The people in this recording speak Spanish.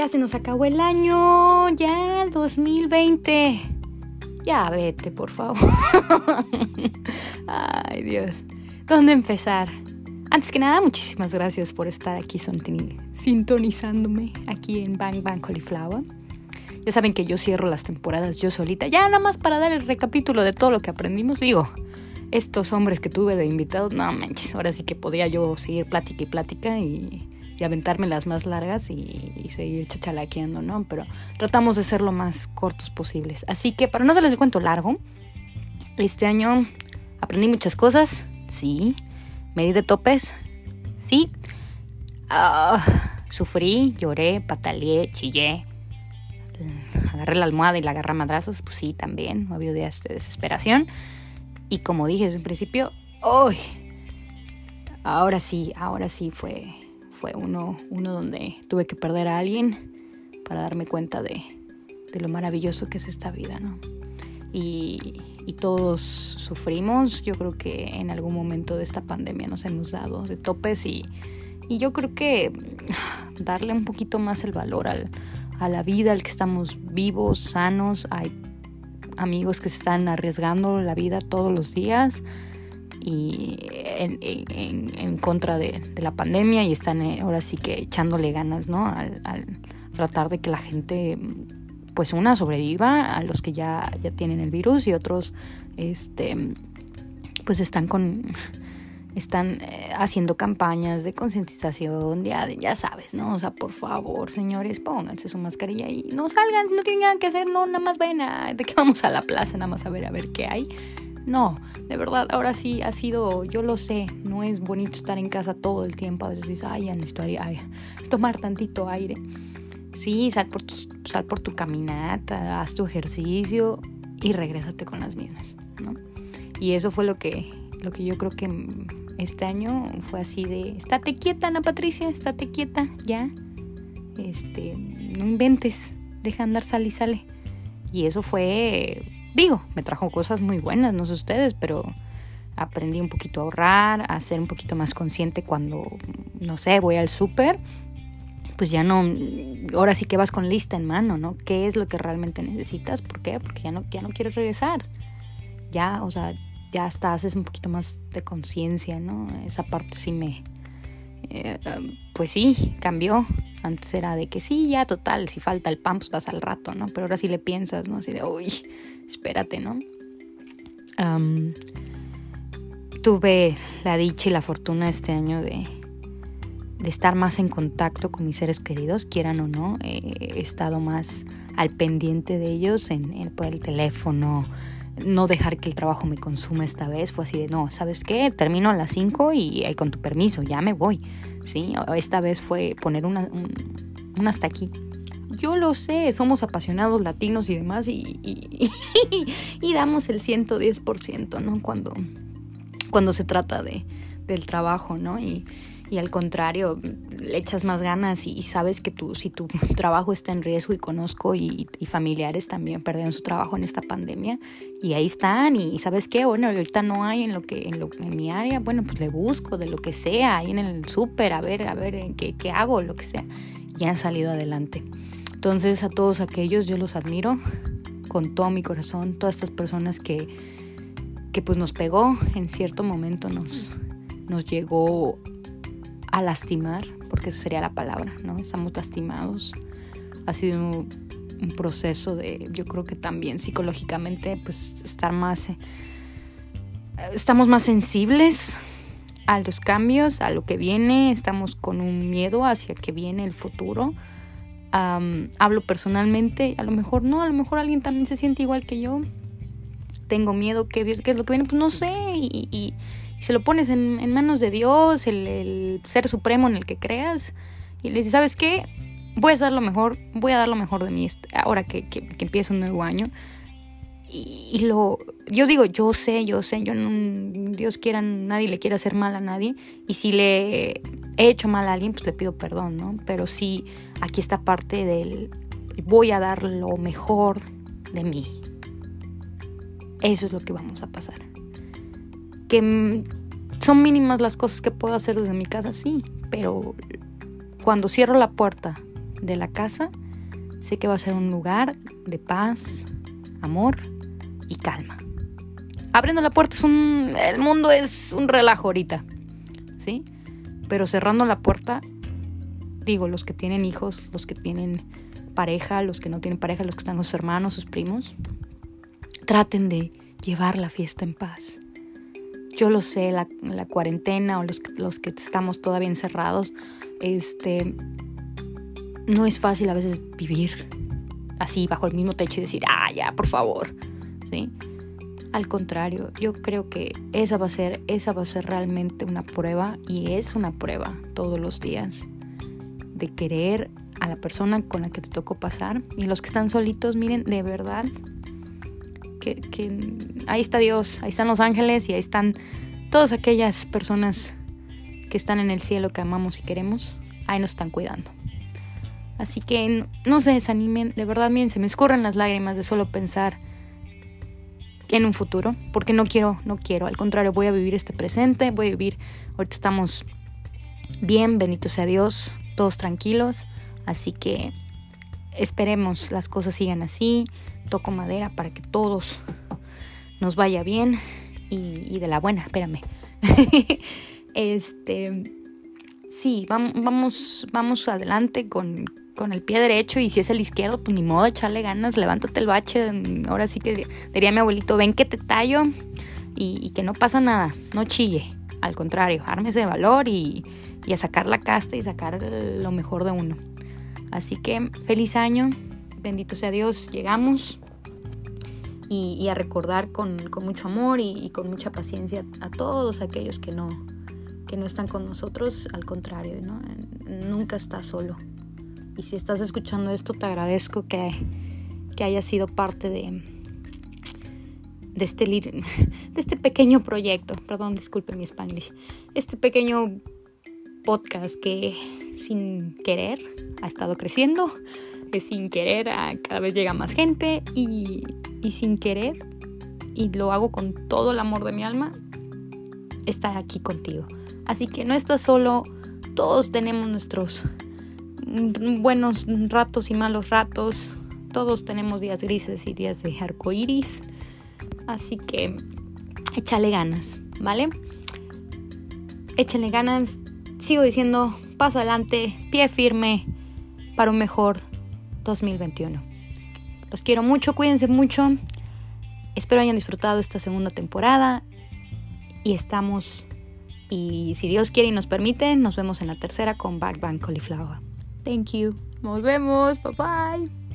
ya se nos acabó el año, ya 2020. Ya vete, por favor. Ay, Dios. ¿Dónde empezar? Antes que nada, muchísimas gracias por estar aquí sintonizándome aquí en Bang Bang Cauliflower. Ya saben que yo cierro las temporadas yo solita, ya nada más para dar el recapítulo de todo lo que aprendimos. Digo, estos hombres que tuve de invitados, no manches, ahora sí que podía yo seguir plática y plática y y aventarme las más largas y, seguir chachalaqueando, ¿no? Pero tratamos de ser lo más cortos posibles. Así que para no hacerles el cuento largo, este año aprendí muchas cosas, sí. Me di de topes, sí. Ah, sufrí, lloré, pataleé, chillé. Agarré la almohada y la agarré a madrazos, pues sí, también. No había días de desesperación. Y como dije desde un principio, ¡ay! ahora sí, ahora sí fue fue uno, uno donde tuve que perder a alguien para darme cuenta de, lo maravilloso que es esta vida, ¿no? Y, todos sufrimos, yo creo que en algún momento de esta pandemia nos hemos dado de topes y, yo creo que darle un poquito más el valor a la vida, al que estamos vivos, sanos, hay amigos que se están arriesgando la vida todos los días y en, contra de, la pandemia y están eh, ahora sí que echándole ganas, ¿no? Al, tratar de que la gente, pues una, sobreviva a los que ya, ya tienen el virus y otros, este, pues están con están eh, haciendo campañas de concientización, ya, ya sabes, ¿no? O sea, por favor, señores, pónganse su mascarilla y no salgan, no tienen nada que hacer, no, nada más ven a, de que vamos a la plaza, nada más a ver a ver qué hay. No, de verdad, ahora sí ha sido, yo lo sé, no es bonito estar en casa todo el tiempo. A veces dices, ay, necesito ay, tomar tantito aire. Sí, sal por, tu, sal por tu caminata, haz tu ejercicio y regrésate con las mismas, ¿no? Y eso fue lo que, lo que yo creo que este año fue así de, estate quieta, Ana Patricia, estate quieta, ya. Este, no inventes, deja andar, sale y sale. Y eso fue Digo, me trajo cosas muy buenas, no sé ustedes, pero aprendí un poquito a ahorrar, a ser un poquito más consciente cuando, no sé, voy al súper, pues ya no, ahora sí que vas con lista en mano, ¿no? ¿Qué es lo que realmente necesitas? ¿Por qué? Porque ya no, ya no quieres regresar. Ya, o sea, ya hasta haces un poquito más de conciencia, ¿no? Esa parte sí me, eh, pues sí, cambió. Antes era de que sí, ya total, si falta el pan, pues vas al rato, ¿no? Pero ahora sí le piensas, ¿no? Así de, uy, espérate, ¿no? tuve la dicha y la fortuna este año de, de, estar más en contacto con mis seres queridos, quieran o no. he estado más al pendiente de ellos en, por el teléfono, no dejar que el trabajo me consuma esta vez. Fue así de, no, ¿sabes qué? Termino a las 5 y, con tu permiso, ya me voy. ¿Sí? Esta vez fue poner una, un hasta aquí yo lo sé, somos apasionados latinos y demás y, y, damos el 110%, ¿no? Cuando, cuando se trata de, del trabajo, ¿no? Y, y al contrario, le echas más ganas y, sabes que tú, si tu trabajo está en riesgo y conozco y, familiares también perdieron su trabajo en esta pandemia y ahí están y sabes qué, bueno, ahorita no hay en lo que en, lo, en mi área, bueno, pues le busco de lo que sea, ahí en el súper, a ver, a ver qué, qué hago, lo que sea, ya han salido adelante. Entonces a todos aquellos yo los admiro con todo mi corazón, todas estas personas que, que pues nos pegó, en cierto momento nos, nos llegó lastimar, porque esa sería la palabra, ¿no? Estamos lastimados. Ha sido un, proceso de, yo creo que también psicológicamente, pues estar más, eh, estamos más sensibles a los cambios, a lo que viene, estamos con un miedo hacia que viene el futuro hablo personalmente, a lo mejor no, a lo mejor alguien también se siente igual que yo. Tengo miedo, ¿qué, qué es lo que viene? Pues no sé, y, y, se lo pones en, manos de Dios, el, ser supremo en el que creas, y le dices, ¿sabes qué? Voy a dar lo mejor, voy a dar lo mejor de mí ahora que, que, que empieza un nuevo año. Y, lo, yo digo, yo sé, yo sé, yo no, Dios quiera, nadie le quiere hacer mal a nadie. Y si le he hecho mal a alguien, pues le pido perdón, ¿no? Pero sí, aquí está parte del, voy a dar lo mejor de mí. Eso es lo que vamos a pasar. Que son mínimas las cosas que puedo hacer desde mi casa, sí, pero cuando cierro la puerta de la casa, sé que va a ser un lugar de paz, amor y calma. Abriendo la puerta es un... El mundo es un relajo ahorita, ¿sí? Pero cerrando la puerta, digo, los que tienen hijos, los que tienen pareja, los que no tienen pareja, los que están con sus hermanos, sus primos, traten de llevar la fiesta en paz. Yo lo sé, la, cuarentena o los, los que estamos todavía encerrados, este, no es fácil a veces vivir así bajo el mismo techo y decir, ah, ya, por favor, ¿sí? Al contrario, yo creo que esa va a ser, esa va a ser realmente una prueba y es una prueba todos los días de querer a la persona con la que te tocó pasar. Y los que están solitos, miren, de verdad, que, ahí está Dios, ahí están los ángeles y ahí están todas aquellas personas que están en el cielo que amamos y queremos, ahí nos están cuidando. Así que no se desanimen, de verdad, miren, se me escurren las lágrimas de solo pensar en un futuro, porque no quiero, no quiero, al contrario, voy a vivir este presente, voy a vivir, ahorita estamos bien, bendito sea Dios, todos tranquilos, así que esperemos las cosas sigan así, toco madera para que todos nos vaya bien y, de la buena, espérame. este, sí, vamos, vamos adelante con, con el pie derecho y si es el izquierdo, pues ni modo, echarle ganas, levántate el bache. Ahora sí que diría mi abuelito, ven que te tallo y, que no pasa nada, no chille. Al contrario, ármese de valor y, a sacar la casta y sacar lo mejor de uno. Así que feliz año, bendito sea Dios, llegamos y, a recordar con, mucho amor y, con mucha paciencia a todos aquellos que no, que no están con nosotros, al contrario, nunca está solo. Y si estás escuchando esto, te agradezco que, que hayas sido parte de, de, este, de este pequeño proyecto. Perdón, disculpe mi spanglish. Este pequeño podcast que sin querer ha estado creciendo, que sin querer cada vez llega más gente y, y sin querer, y lo hago con todo el amor de mi alma, está aquí contigo. Así que no estás solo, todos tenemos nuestros buenos ratos y malos ratos. Todos tenemos días grises y días de arco iris. Así que échale ganas, ¿vale? Échale ganas. Sigo diciendo, paso adelante, pie firme para un mejor 2021. Los quiero mucho, cuídense mucho. Espero hayan disfrutado esta segunda temporada. Y estamos, y si Dios quiere y nos permite, nos vemos en la tercera con Back Cauliflower. Thank you. Nos vemos. Bye bye.